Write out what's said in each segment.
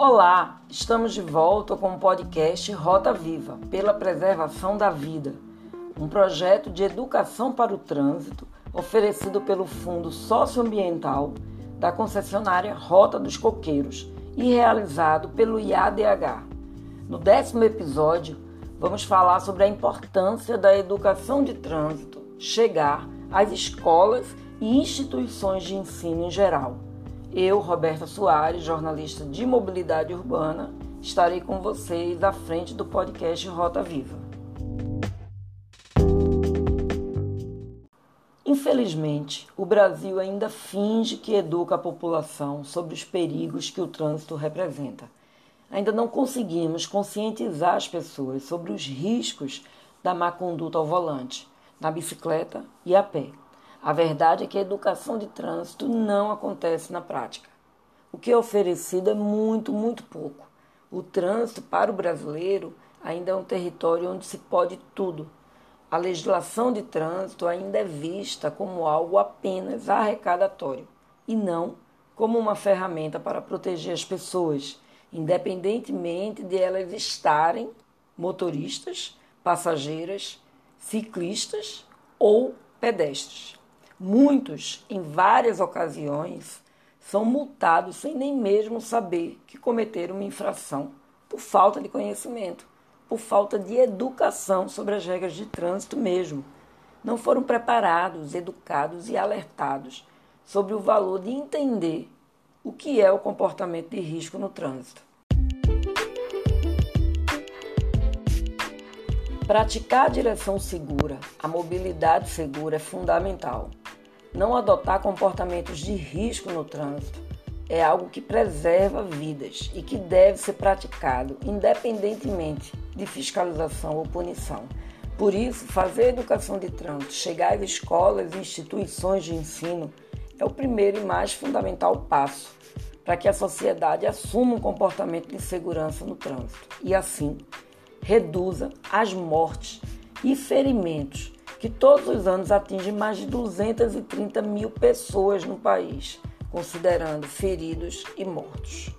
Olá, estamos de volta com o podcast Rota Viva pela Preservação da Vida, um projeto de educação para o trânsito oferecido pelo Fundo Socioambiental da concessionária Rota dos Coqueiros e realizado pelo IADH. No décimo episódio, vamos falar sobre a importância da educação de trânsito chegar às escolas e instituições de ensino em geral. Eu, Roberta Soares, jornalista de mobilidade urbana, estarei com vocês à frente do podcast Rota Viva. Infelizmente, o Brasil ainda finge que educa a população sobre os perigos que o trânsito representa. Ainda não conseguimos conscientizar as pessoas sobre os riscos da má conduta ao volante, na bicicleta e a pé. A verdade é que a educação de trânsito não acontece na prática. O que é oferecido é muito, muito pouco. O trânsito para o brasileiro ainda é um território onde se pode tudo a legislação de trânsito ainda é vista como algo apenas arrecadatório e não como uma ferramenta para proteger as pessoas, independentemente de elas estarem motoristas, passageiras, ciclistas ou pedestres. Muitos, em várias ocasiões, são multados sem nem mesmo saber que cometeram uma infração por falta de conhecimento por falta de educação sobre as regras de trânsito mesmo. Não foram preparados, educados e alertados sobre o valor de entender o que é o comportamento de risco no trânsito. Praticar a direção segura, a mobilidade segura é fundamental. Não adotar comportamentos de risco no trânsito é algo que preserva vidas e que deve ser praticado independentemente de fiscalização ou punição. Por isso, fazer a educação de trânsito chegar às escolas e instituições de ensino é o primeiro e mais fundamental passo para que a sociedade assuma um comportamento de segurança no trânsito e, assim, reduza as mortes e ferimentos que todos os anos atingem mais de 230 mil pessoas no país considerando feridos e mortos.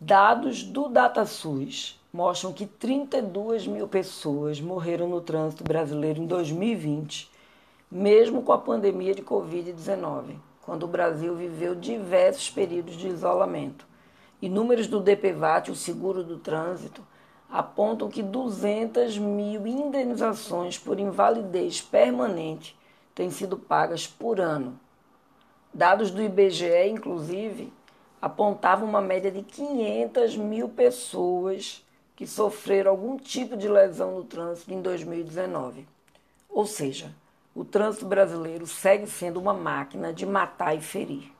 Dados do DataSUS mostram que 32 mil pessoas morreram no trânsito brasileiro em 2020, mesmo com a pandemia de Covid-19, quando o Brasil viveu diversos períodos de isolamento. E números do DPVAT, o seguro do trânsito, apontam que 200 mil indenizações por invalidez permanente têm sido pagas por ano. Dados do IBGE, inclusive, apontavam uma média de 500 mil pessoas que sofreram algum tipo de lesão no trânsito em 2019. Ou seja, o trânsito brasileiro segue sendo uma máquina de matar e ferir.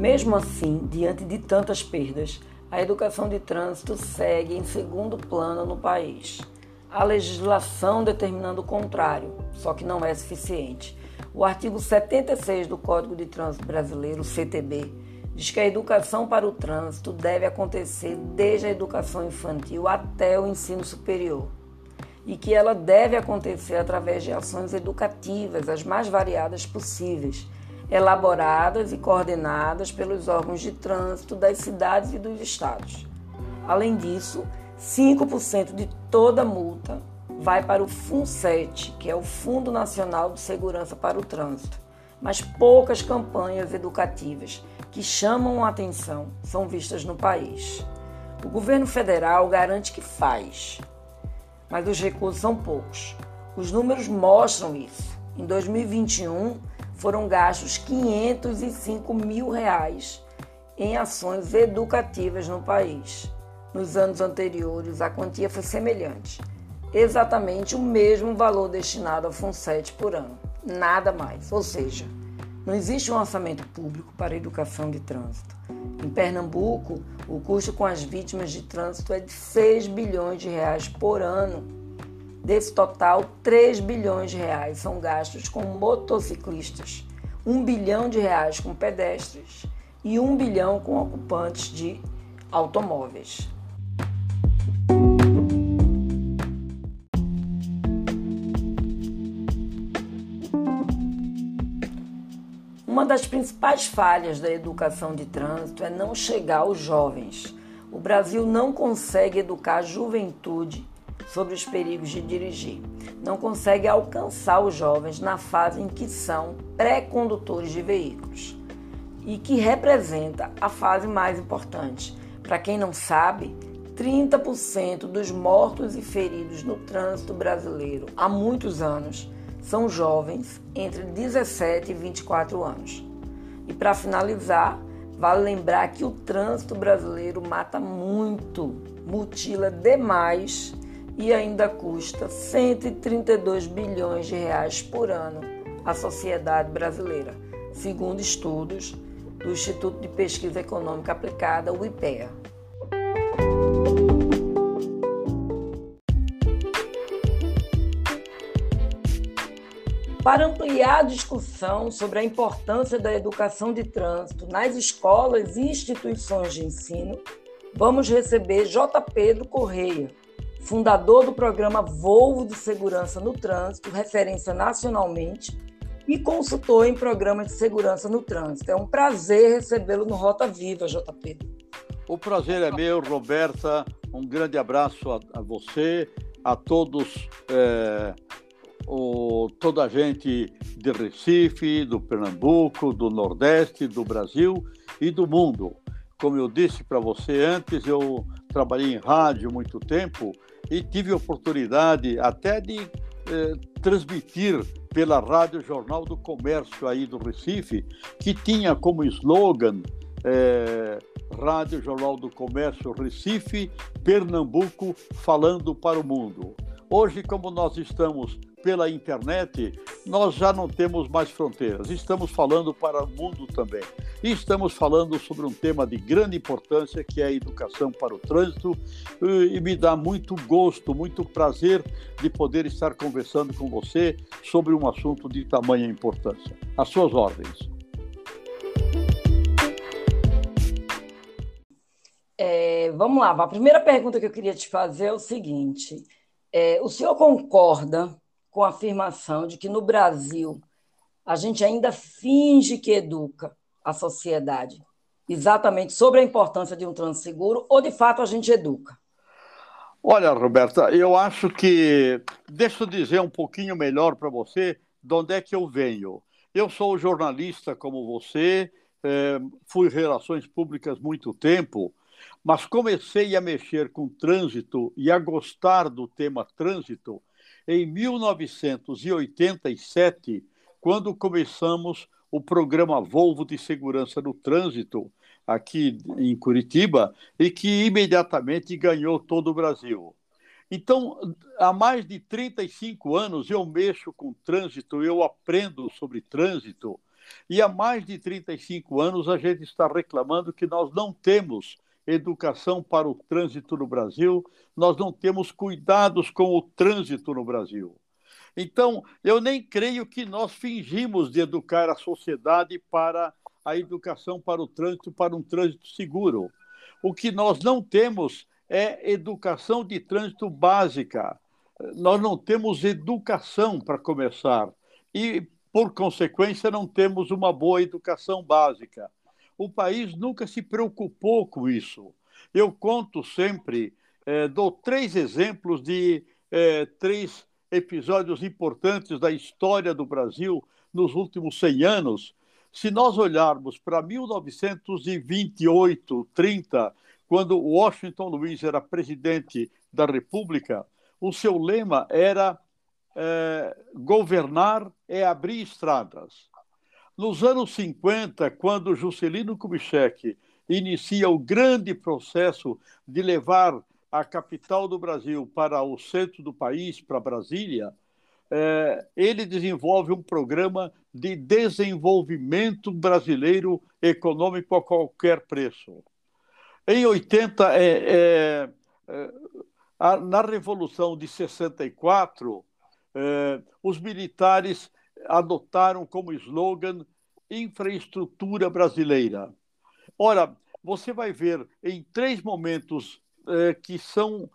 Mesmo assim, diante de tantas perdas, a educação de trânsito segue em segundo plano no país. A legislação determinando o contrário, só que não é suficiente. O artigo 76 do Código de Trânsito Brasileiro, CTB, diz que a educação para o trânsito deve acontecer desde a educação infantil até o ensino superior e que ela deve acontecer através de ações educativas as mais variadas possíveis elaboradas e coordenadas pelos órgãos de trânsito das cidades e dos estados. Além disso, 5% de toda multa vai para o FUNSET, que é o Fundo Nacional de Segurança para o Trânsito. Mas poucas campanhas educativas que chamam a atenção são vistas no país. O governo federal garante que faz, mas os recursos são poucos. Os números mostram isso. Em 2021, foram gastos 505 mil reais em ações educativas no país. Nos anos anteriores, a quantia foi semelhante, exatamente o mesmo valor destinado ao FUNSET por ano, nada mais. Ou seja, não existe um orçamento público para a educação de trânsito. Em Pernambuco, o custo com as vítimas de trânsito é de 6 bilhões de reais por ano Desse total, 3 bilhões de reais são gastos com motociclistas, 1 bilhão de reais com pedestres e 1 bilhão com ocupantes de automóveis. Uma das principais falhas da educação de trânsito é não chegar aos jovens. O Brasil não consegue educar a juventude sobre os perigos de dirigir. Não consegue alcançar os jovens na fase em que são pré-condutores de veículos e que representa a fase mais importante. Para quem não sabe, 30% dos mortos e feridos no trânsito brasileiro há muitos anos são jovens entre 17 e 24 anos. E para finalizar, vale lembrar que o trânsito brasileiro mata muito, mutila demais e ainda custa 132 bilhões de reais por ano à sociedade brasileira, segundo estudos do Instituto de Pesquisa Econômica Aplicada, o IPEA. Para ampliar a discussão sobre a importância da educação de trânsito nas escolas e instituições de ensino, vamos receber J. Pedro Correia, fundador do programa Volvo de Segurança no Trânsito, referência nacionalmente, e consultor em programas de segurança no trânsito. É um prazer recebê-lo no Rota Viva, J. Pedro. O prazer é meu, Roberta. Um grande abraço a, a você, a todos. É o, toda a gente de Recife, do Pernambuco, do Nordeste, do Brasil e do mundo. Como eu disse para você antes, eu trabalhei em rádio muito tempo e tive oportunidade até de eh, transmitir pela Rádio Jornal do Comércio aí do Recife, que tinha como slogan eh, Rádio Jornal do Comércio Recife, Pernambuco, falando para o mundo. Hoje, como nós estamos pela internet, nós já não temos mais fronteiras. Estamos falando para o mundo também. E estamos falando sobre um tema de grande importância, que é a educação para o trânsito. E me dá muito gosto, muito prazer de poder estar conversando com você sobre um assunto de tamanha importância. As suas ordens. É, vamos lá, a primeira pergunta que eu queria te fazer é o seguinte: é, o senhor concorda com a afirmação de que no Brasil a gente ainda finge que educa a sociedade exatamente sobre a importância de um trânsito seguro ou de fato a gente educa? Olha, Roberta, eu acho que. Deixa eu dizer um pouquinho melhor para você de onde é que eu venho. Eu sou jornalista como você, é, fui relações públicas muito tempo, mas comecei a mexer com trânsito e a gostar do tema trânsito em 1987, quando começamos o programa Volvo de Segurança no Trânsito, aqui em Curitiba, e que imediatamente ganhou todo o Brasil. Então, há mais de 35 anos eu mexo com trânsito, eu aprendo sobre trânsito, e há mais de 35 anos a gente está reclamando que nós não temos educação para o trânsito no Brasil, nós não temos cuidados com o trânsito no Brasil. Então, eu nem creio que nós fingimos de educar a sociedade para a educação para o trânsito, para um trânsito seguro. O que nós não temos é educação de trânsito básica. Nós não temos educação para começar. E, por consequência, não temos uma boa educação básica o país nunca se preocupou com isso. Eu conto sempre, é, dou três exemplos de é, três episódios importantes da história do Brasil nos últimos 100 anos. Se nós olharmos para 1928, 30, quando Washington Luiz era presidente da República, o seu lema era é, governar é abrir estradas. Nos anos 50, quando Juscelino Kubitschek inicia o grande processo de levar a capital do Brasil para o centro do país, para Brasília, é, ele desenvolve um programa de desenvolvimento brasileiro econômico a qualquer preço. Em 80, é, é, é, a, na Revolução de 64, é, os militares adotaram como slogan infraestrutura brasileira. Ora, você vai ver em três momentos eh, que são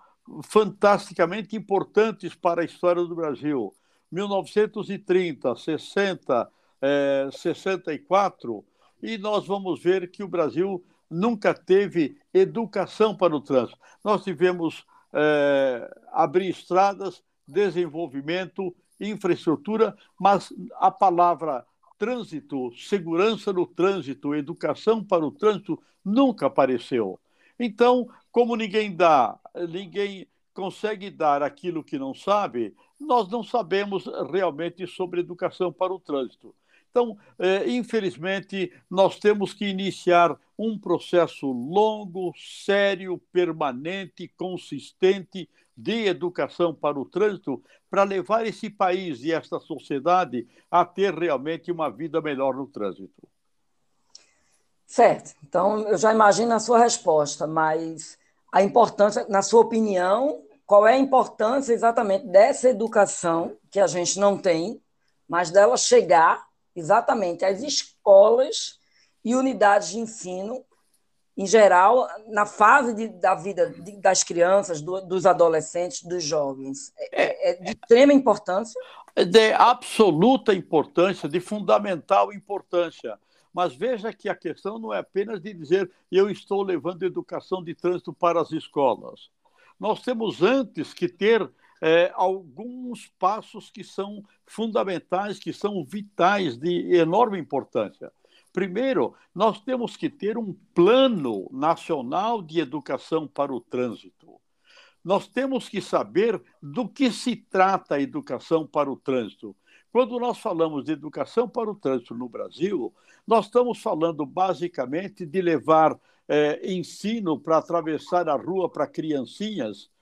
fantasticamente importantes para a história do Brasil: 1930, 60, é, 64 e nós vamos ver que o Brasil nunca teve educação para o trânsito. Nós tivemos é, abrir estradas, desenvolvimento, infraestrutura, mas a palavra trânsito, segurança no trânsito, educação para o trânsito nunca apareceu. Então, como ninguém dá, ninguém consegue dar aquilo que não sabe, nós não sabemos realmente sobre educação para o trânsito. Então, é, infelizmente, nós temos que iniciar um processo longo, sério, permanente, consistente de educação para o trânsito para levar esse país e esta sociedade a ter realmente uma vida melhor no trânsito. Certo. Então, eu já imagino a sua resposta, mas a importância, na sua opinião, qual é a importância exatamente dessa educação que a gente não tem, mas dela chegar exatamente às escolas e unidades de ensino, em geral, na fase de, da vida de, das crianças, do, dos adolescentes, dos jovens. É, é, é de extrema importância? É de absoluta importância, de fundamental importância. Mas veja que a questão não é apenas de dizer eu estou levando educação de trânsito para as escolas. Nós temos antes que ter é, alguns passos que são fundamentais, que são vitais, de enorme importância. Primeiro, nós temos que ter um plano nacional de educação para o trânsito. Nós temos que saber do que se trata a educação para o trânsito. Quando nós falamos de educação para o trânsito no Brasil, nós estamos falando basicamente de levar é, ensino para atravessar a rua para criancinhas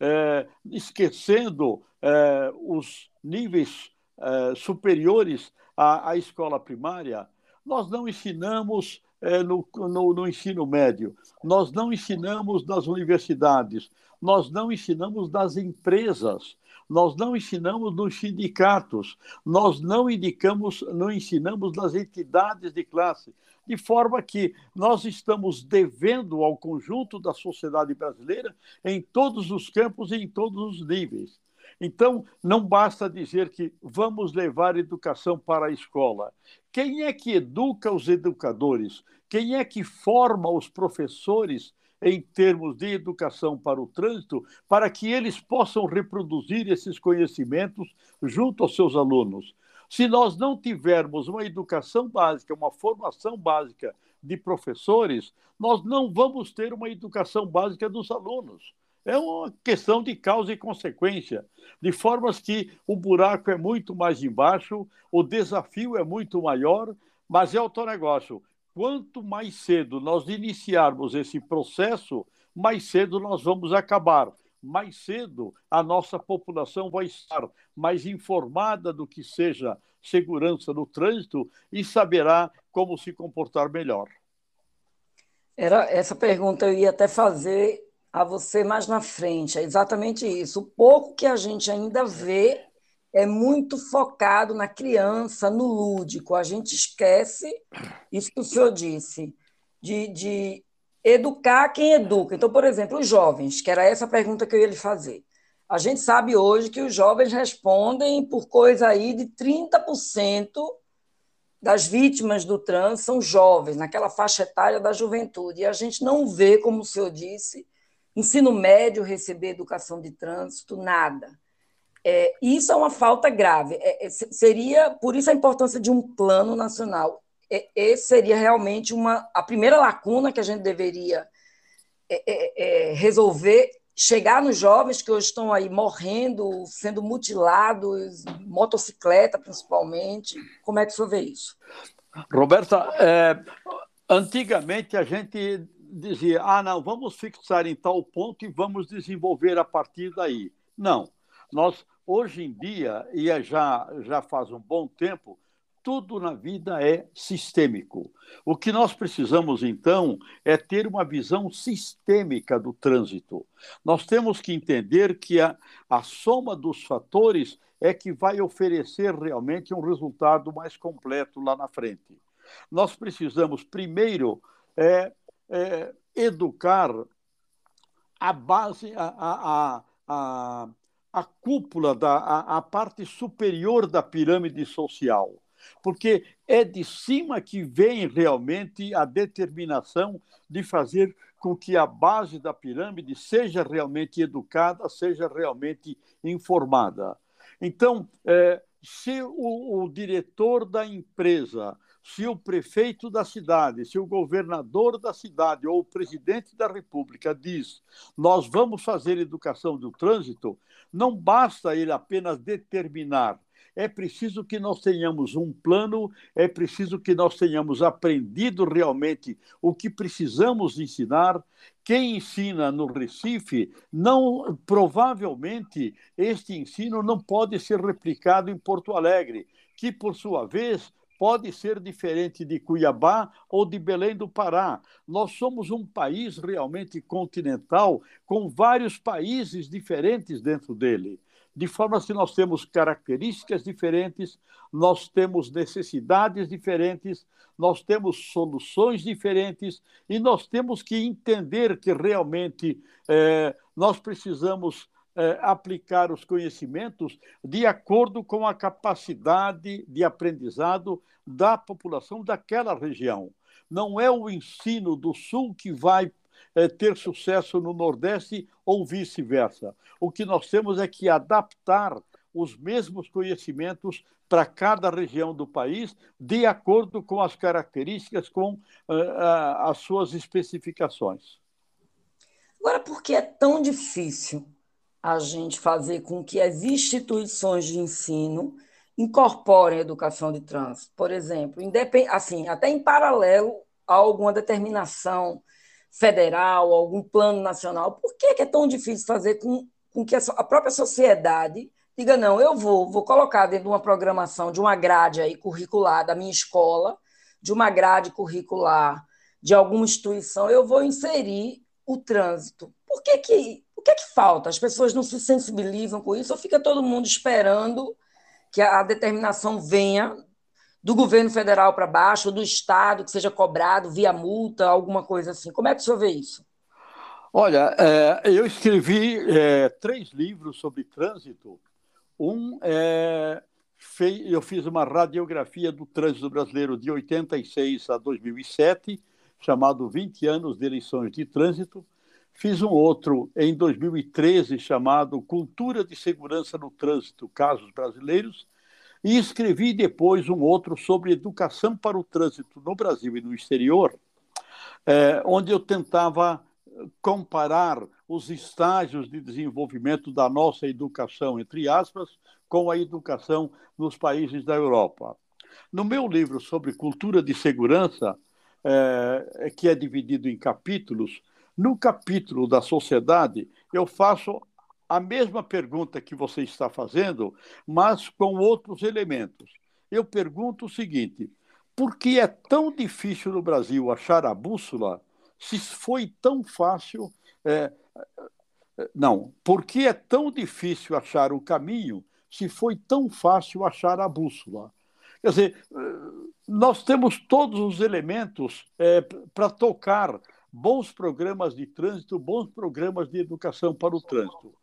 é, esquecendo é, os níveis é, superiores à, à, escola primária, nós não ensinamos no, no, no ensino médio, nós não ensinamos nas universidades, nós não ensinamos nas empresas, nós não ensinamos nos sindicatos, nós não indicamos, não ensinamos nas entidades de classe, de forma que nós estamos devendo ao conjunto da sociedade brasileira em todos os campos e em todos os níveis. Então, não basta dizer que vamos levar educação para a escola. Quem é que educa os educadores? Quem é que forma os professores em termos de educação para o trânsito, para que eles possam reproduzir esses conhecimentos junto aos seus alunos? Se nós não tivermos uma educação básica, uma formação básica de professores, nós não vamos ter uma educação básica dos alunos. É uma questão de causa e consequência, de formas que o buraco é muito mais embaixo, o desafio é muito maior, mas é o negócio. Quanto mais cedo nós iniciarmos esse processo, mais cedo nós vamos acabar mais cedo a nossa população vai estar mais informada do que seja segurança no trânsito e saberá como se comportar melhor. Era essa pergunta eu ia até fazer a você mais na frente, é exatamente isso. O pouco que a gente ainda vê é muito focado na criança, no lúdico. A gente esquece isso que o senhor disse, de, de educar quem educa. Então, por exemplo, os jovens, que era essa pergunta que eu ia lhe fazer. A gente sabe hoje que os jovens respondem por coisa aí de 30% das vítimas do trans são jovens, naquela faixa etária da juventude. E a gente não vê, como o senhor disse, ensino médio receber educação de trânsito, nada. É, isso é uma falta grave. É, é, seria por isso a importância de um plano nacional esse seria realmente uma a primeira lacuna que a gente deveria é, é, é, resolver chegar nos jovens que hoje estão aí morrendo, sendo mutilados, motocicleta principalmente. Como é que o senhor vê isso? Roberta, é, antigamente a gente dizia, ah, não, vamos fixar em tal ponto e vamos desenvolver a partir daí. Não, nós hoje em dia, e é já, já faz um bom tempo, tudo na vida é sistêmico. O que nós precisamos, então, é ter uma visão sistêmica do trânsito. Nós temos que entender que a, a soma dos fatores é que vai oferecer realmente um resultado mais completo lá na frente. Nós precisamos, primeiro, é, é, educar a base, a, a, a, a cúpula, da, a, a parte superior da pirâmide social porque é de cima que vem realmente a determinação de fazer com que a base da pirâmide seja realmente educada, seja realmente informada. Então, é, se o, o diretor da empresa se o prefeito da cidade, se o governador da cidade ou o presidente da República diz nós vamos fazer educação do trânsito, não basta ele apenas determinar. É preciso que nós tenhamos um plano, é preciso que nós tenhamos aprendido realmente o que precisamos ensinar. Quem ensina no Recife, não provavelmente este ensino não pode ser replicado em Porto Alegre, que por sua vez pode ser diferente de Cuiabá ou de Belém do Pará. Nós somos um país realmente continental, com vários países diferentes dentro dele. De forma que nós temos características diferentes, nós temos necessidades diferentes, nós temos soluções diferentes e nós temos que entender que realmente é, nós precisamos aplicar os conhecimentos de acordo com a capacidade de aprendizado da população daquela região. Não é o ensino do Sul que vai é, ter sucesso no Nordeste ou vice-versa. O que nós temos é que adaptar os mesmos conhecimentos para cada região do país, de acordo com as características, com uh, as suas especificações. Agora, por que é tão difícil a gente fazer com que as instituições de ensino incorporem a educação de trânsito. Por exemplo, assim, até em paralelo a alguma determinação federal, algum plano nacional, por que é tão difícil fazer com, com que a própria sociedade diga, não, eu vou, vou colocar dentro de uma programação, de uma grade aí curricular da minha escola, de uma grade curricular de alguma instituição, eu vou inserir o trânsito. Por que que o que é que falta? As pessoas não se sensibilizam com isso ou fica todo mundo esperando que a determinação venha do governo federal para baixo, ou do Estado, que seja cobrado via multa, alguma coisa assim? Como é que o senhor vê isso? Olha, é, eu escrevi é, três livros sobre trânsito. Um é, eu fiz uma radiografia do trânsito brasileiro de 86 a 2007, chamado 20 anos de eleições de trânsito. Fiz um outro em 2013 chamado Cultura de Segurança no Trânsito, Casos Brasileiros, e escrevi depois um outro sobre educação para o trânsito no Brasil e no exterior, é, onde eu tentava comparar os estágios de desenvolvimento da nossa educação, entre aspas, com a educação nos países da Europa. No meu livro sobre cultura de segurança, é, que é dividido em capítulos, no capítulo da sociedade, eu faço a mesma pergunta que você está fazendo, mas com outros elementos. Eu pergunto o seguinte: por que é tão difícil no Brasil achar a bússola se foi tão fácil? É, não, por que é tão difícil achar o caminho se foi tão fácil achar a bússola? Quer dizer, nós temos todos os elementos é, para tocar bons programas de trânsito, bons programas de educação para o trânsito.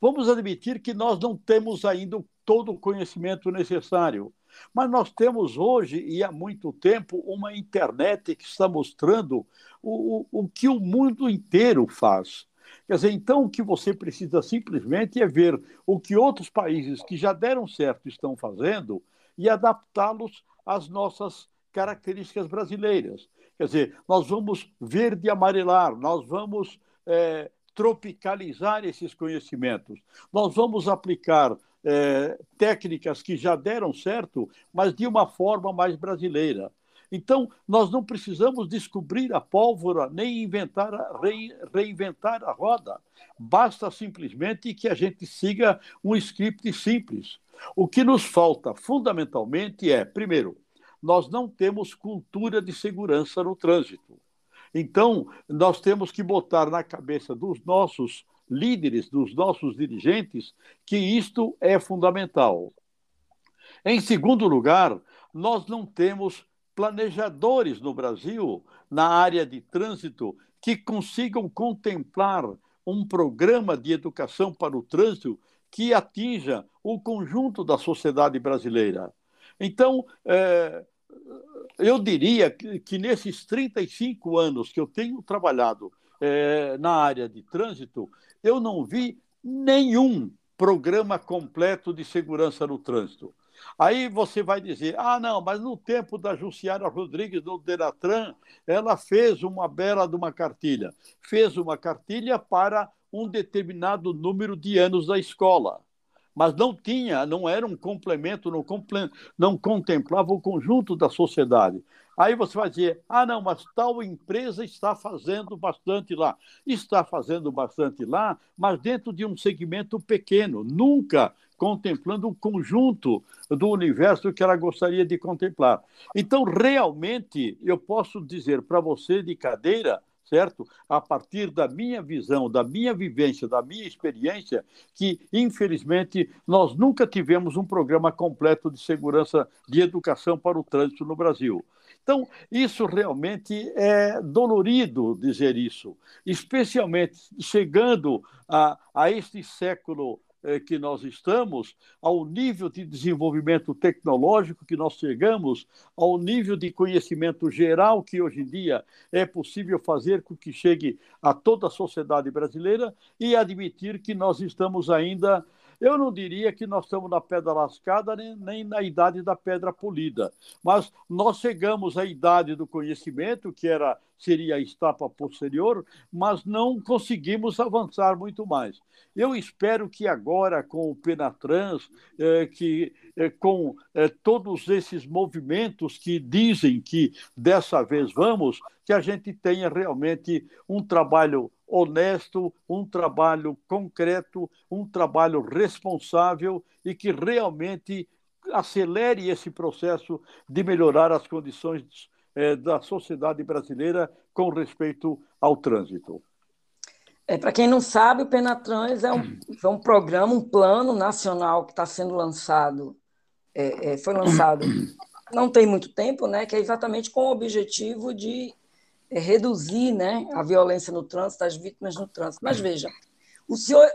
Vamos admitir que nós não temos ainda todo o conhecimento necessário, mas nós temos hoje, e há muito tempo, uma internet que está mostrando o, o, o que o mundo inteiro faz. Quer dizer, então o que você precisa simplesmente é ver o que outros países que já deram certo estão fazendo e adaptá-los às nossas características brasileiras. Quer dizer, nós vamos verde amarelar, nós vamos é, tropicalizar esses conhecimentos, nós vamos aplicar é, técnicas que já deram certo, mas de uma forma mais brasileira. Então, nós não precisamos descobrir a pólvora nem inventar, re, reinventar a roda. Basta simplesmente que a gente siga um script simples. O que nos falta, fundamentalmente, é, primeiro, nós não temos cultura de segurança no trânsito. Então, nós temos que botar na cabeça dos nossos líderes, dos nossos dirigentes, que isto é fundamental. Em segundo lugar, nós não temos planejadores no Brasil, na área de trânsito, que consigam contemplar um programa de educação para o trânsito que atinja o conjunto da sociedade brasileira. Então, é, eu diria que, que, nesses 35 anos que eu tenho trabalhado é, na área de trânsito, eu não vi nenhum programa completo de segurança no trânsito. Aí você vai dizer: ah, não, mas no tempo da Jussiara Rodrigues do Denatran, ela fez uma bela de uma cartilha. Fez uma cartilha para um determinado número de anos da escola. Mas não tinha, não era um complemento, não, não contemplava o conjunto da sociedade. Aí você vai dizer: ah, não, mas tal empresa está fazendo bastante lá. Está fazendo bastante lá, mas dentro de um segmento pequeno, nunca contemplando o conjunto do universo que ela gostaria de contemplar. Então, realmente, eu posso dizer para você de cadeira certo? A partir da minha visão, da minha vivência, da minha experiência, que infelizmente nós nunca tivemos um programa completo de segurança de educação para o trânsito no Brasil. Então, isso realmente é dolorido dizer isso, especialmente chegando a, a este século que nós estamos, ao nível de desenvolvimento tecnológico que nós chegamos, ao nível de conhecimento geral que hoje em dia é possível fazer com que chegue a toda a sociedade brasileira e admitir que nós estamos ainda eu não diria que nós estamos na pedra lascada nem, nem na idade da pedra polida, mas nós chegamos à idade do conhecimento, que era seria a etapa posterior, mas não conseguimos avançar muito mais. Eu espero que agora, com o Penatrans, eh, que, eh, com eh, todos esses movimentos que dizem que dessa vez vamos, que a gente tenha realmente um trabalho honesto, um trabalho concreto, um trabalho responsável e que realmente acelere esse processo de melhorar as condições é, da sociedade brasileira com respeito ao trânsito. É, Para quem não sabe, o Penatrans é um, é um programa, um plano nacional que está sendo lançado, é, é, foi lançado não tem muito tempo, né, que é exatamente com o objetivo de é reduzir né, a violência no trânsito, as vítimas no trânsito. Mas veja, o senhor.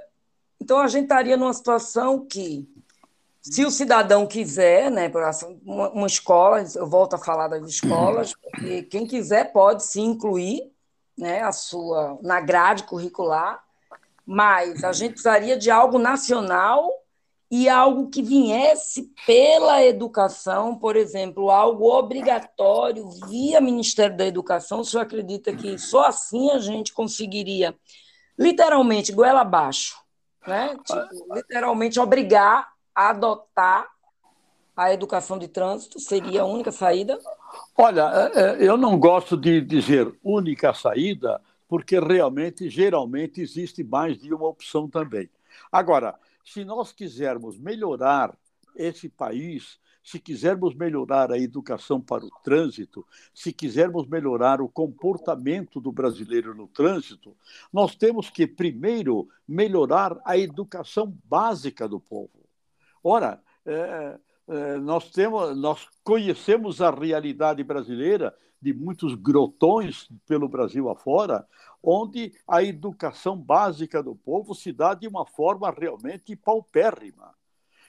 Então a gente estaria numa situação que, se o cidadão quiser, né, uma, uma escola, eu volto a falar das escolas, porque quem quiser pode se incluir né, a sua, na grade curricular, mas a gente precisaria de algo nacional e algo que viesse pela educação, por exemplo, algo obrigatório via Ministério da Educação. O senhor acredita que só assim a gente conseguiria, literalmente, goela abaixo, né? Tipo, literalmente obrigar a adotar a educação de trânsito seria a única saída? Olha, é, é, eu não gosto de dizer única saída, porque realmente, geralmente, existe mais de uma opção também. Agora, se nós quisermos melhorar esse país, se quisermos melhorar a educação para o trânsito, se quisermos melhorar o comportamento do brasileiro no trânsito, nós temos que, primeiro, melhorar a educação básica do povo. Ora, é, é, nós, temos, nós conhecemos a realidade brasileira de muitos grotões pelo Brasil afora, onde a educação básica do povo se dá de uma forma realmente paupérrima.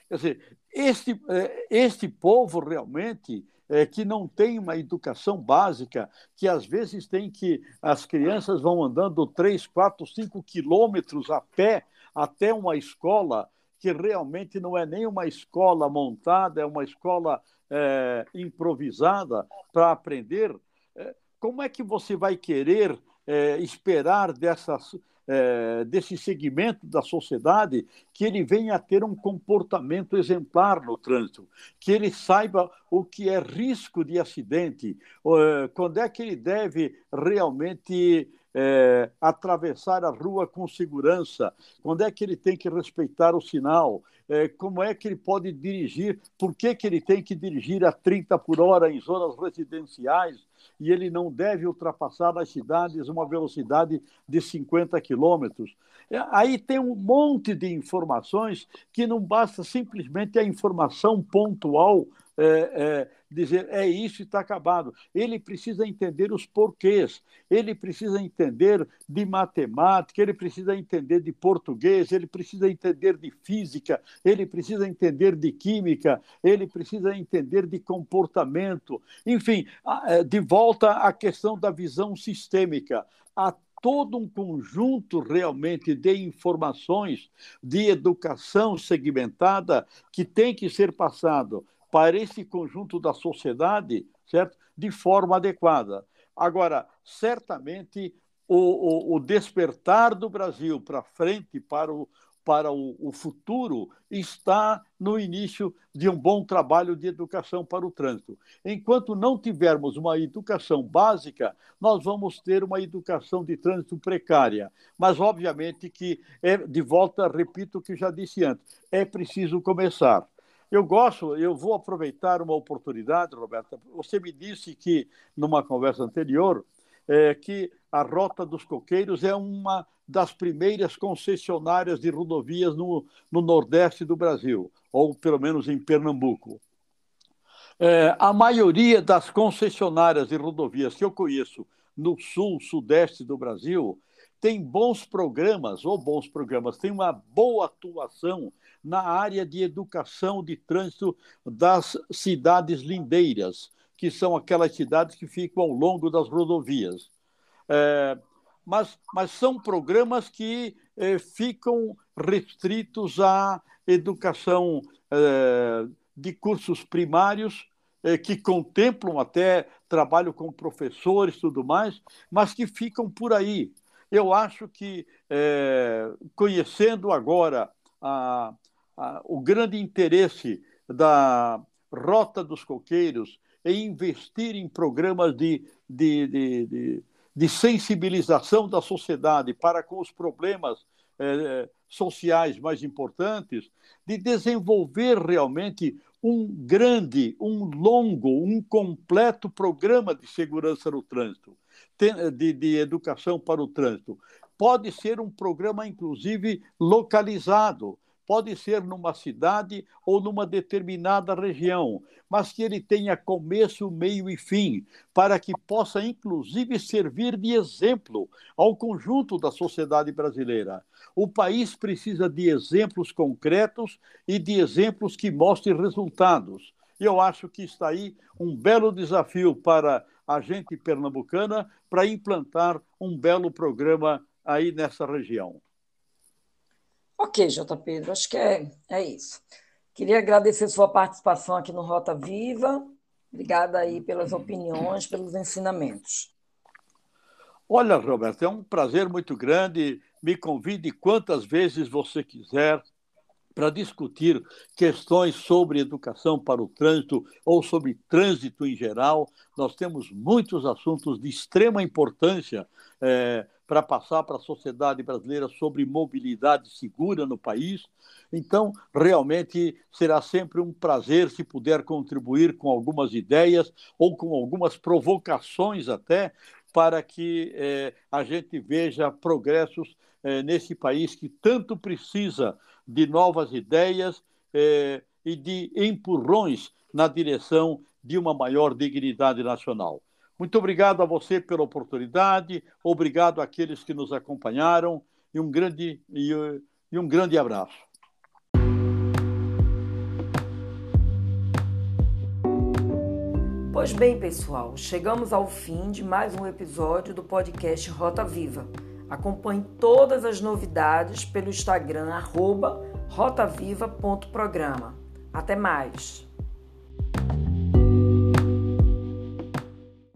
Quer dizer, este, é, este povo realmente é, que não tem uma educação básica, que às vezes tem que. As crianças vão andando 3, 4, 5 quilômetros a pé até uma escola, que realmente não é nem uma escola montada, é uma escola é, improvisada para aprender. É, como é que você vai querer é, esperar dessas, é, desse segmento da sociedade que ele venha a ter um comportamento exemplar no trânsito, que ele saiba o que é risco de acidente, é, quando é que ele deve realmente é, atravessar a rua com segurança, quando é que ele tem que respeitar o sinal, é, como é que ele pode dirigir, por que, que ele tem que dirigir a 30 por hora em zonas residenciais, e ele não deve ultrapassar nas cidades uma velocidade de 50 quilômetros. É, aí tem um monte de informações que não basta simplesmente a informação pontual é, é, dizer é isso e está acabado. Ele precisa entender os porquês, ele precisa entender de matemática, ele precisa entender de português, ele precisa entender de física, ele precisa entender de química, ele precisa entender de comportamento, enfim, é, de volta à questão da visão sistêmica. A todo um conjunto realmente de informações de educação segmentada que tem que ser passado para esse conjunto da sociedade, certo? De forma adequada. Agora, certamente o, o, o despertar do Brasil para frente, para o, para o, o, futuro está no início de um bom trabalho de educação para o trânsito. Enquanto não tivermos uma educação básica, nós vamos ter uma educação de trânsito precária. Mas, obviamente, que é de volta, repito o que já disse antes, é preciso começar. Eu gosto, eu vou aproveitar uma oportunidade, Roberta. Você me disse que, numa conversa anterior, é, que a Rota dos Coqueiros é uma das primeiras concessionárias de rodovias no, no Nordeste do Brasil, ou pelo menos em Pernambuco. É, a maioria das concessionárias de rodovias que eu conheço no sul, sudeste do Brasil, tem bons programas, ou bons programas, tem uma boa atuação na área de educação de trânsito das cidades lindeiras, que são aquelas cidades que ficam ao longo das rodovias. É, mas, mas são programas que eh, ficam restritos à educação eh, de cursos primários, eh, que contemplam até trabalho com professores e tudo mais, mas que ficam por aí. Eu acho que, conhecendo agora a, a, o grande interesse da Rota dos Coqueiros em investir em programas de, de, de, de de sensibilização da sociedade para com os problemas eh, sociais mais importantes, de desenvolver realmente um grande, um longo, um completo programa de segurança no trânsito, de, de educação para o trânsito. Pode ser um programa, inclusive, localizado, pode ser numa cidade ou numa determinada região, mas que ele tenha começo, meio e fim, para que possa, inclusive, servir de exemplo ao conjunto da sociedade brasileira. O país precisa de exemplos concretos e de exemplos que mostrem resultados. E eu acho que está aí um belo desafio para a gente pernambucana para implantar um belo programa aí nessa região. Ok, J. Pedro, acho que é, é isso. Queria agradecer sua participação aqui no Rota Viva. Obrigada aí pelas opiniões, pelos ensinamentos. Olha, Roberto, é um prazer muito grande. Me convide quantas vezes você quiser para discutir questões sobre educação para o trânsito ou sobre trânsito em geral. Nós temos muitos assuntos de extrema importância. É, para passar para a sociedade brasileira sobre mobilidade segura no país. Então, realmente será sempre um prazer se puder contribuir com algumas ideias ou com algumas provocações até para que eh, a gente veja progressos eh, nesse país que tanto precisa de novas ideias eh, e de empurrões na direção de uma maior dignidade nacional. Muito obrigado a você pela oportunidade, obrigado àqueles que nos acompanharam e um grande, e, um grande abraço. Pois bem, pessoal, chegamos ao fim de mais um episódio do podcast Rota Viva. Acompanhe todas as novidades pelo Instagram, rotaviva.programa. Até mais!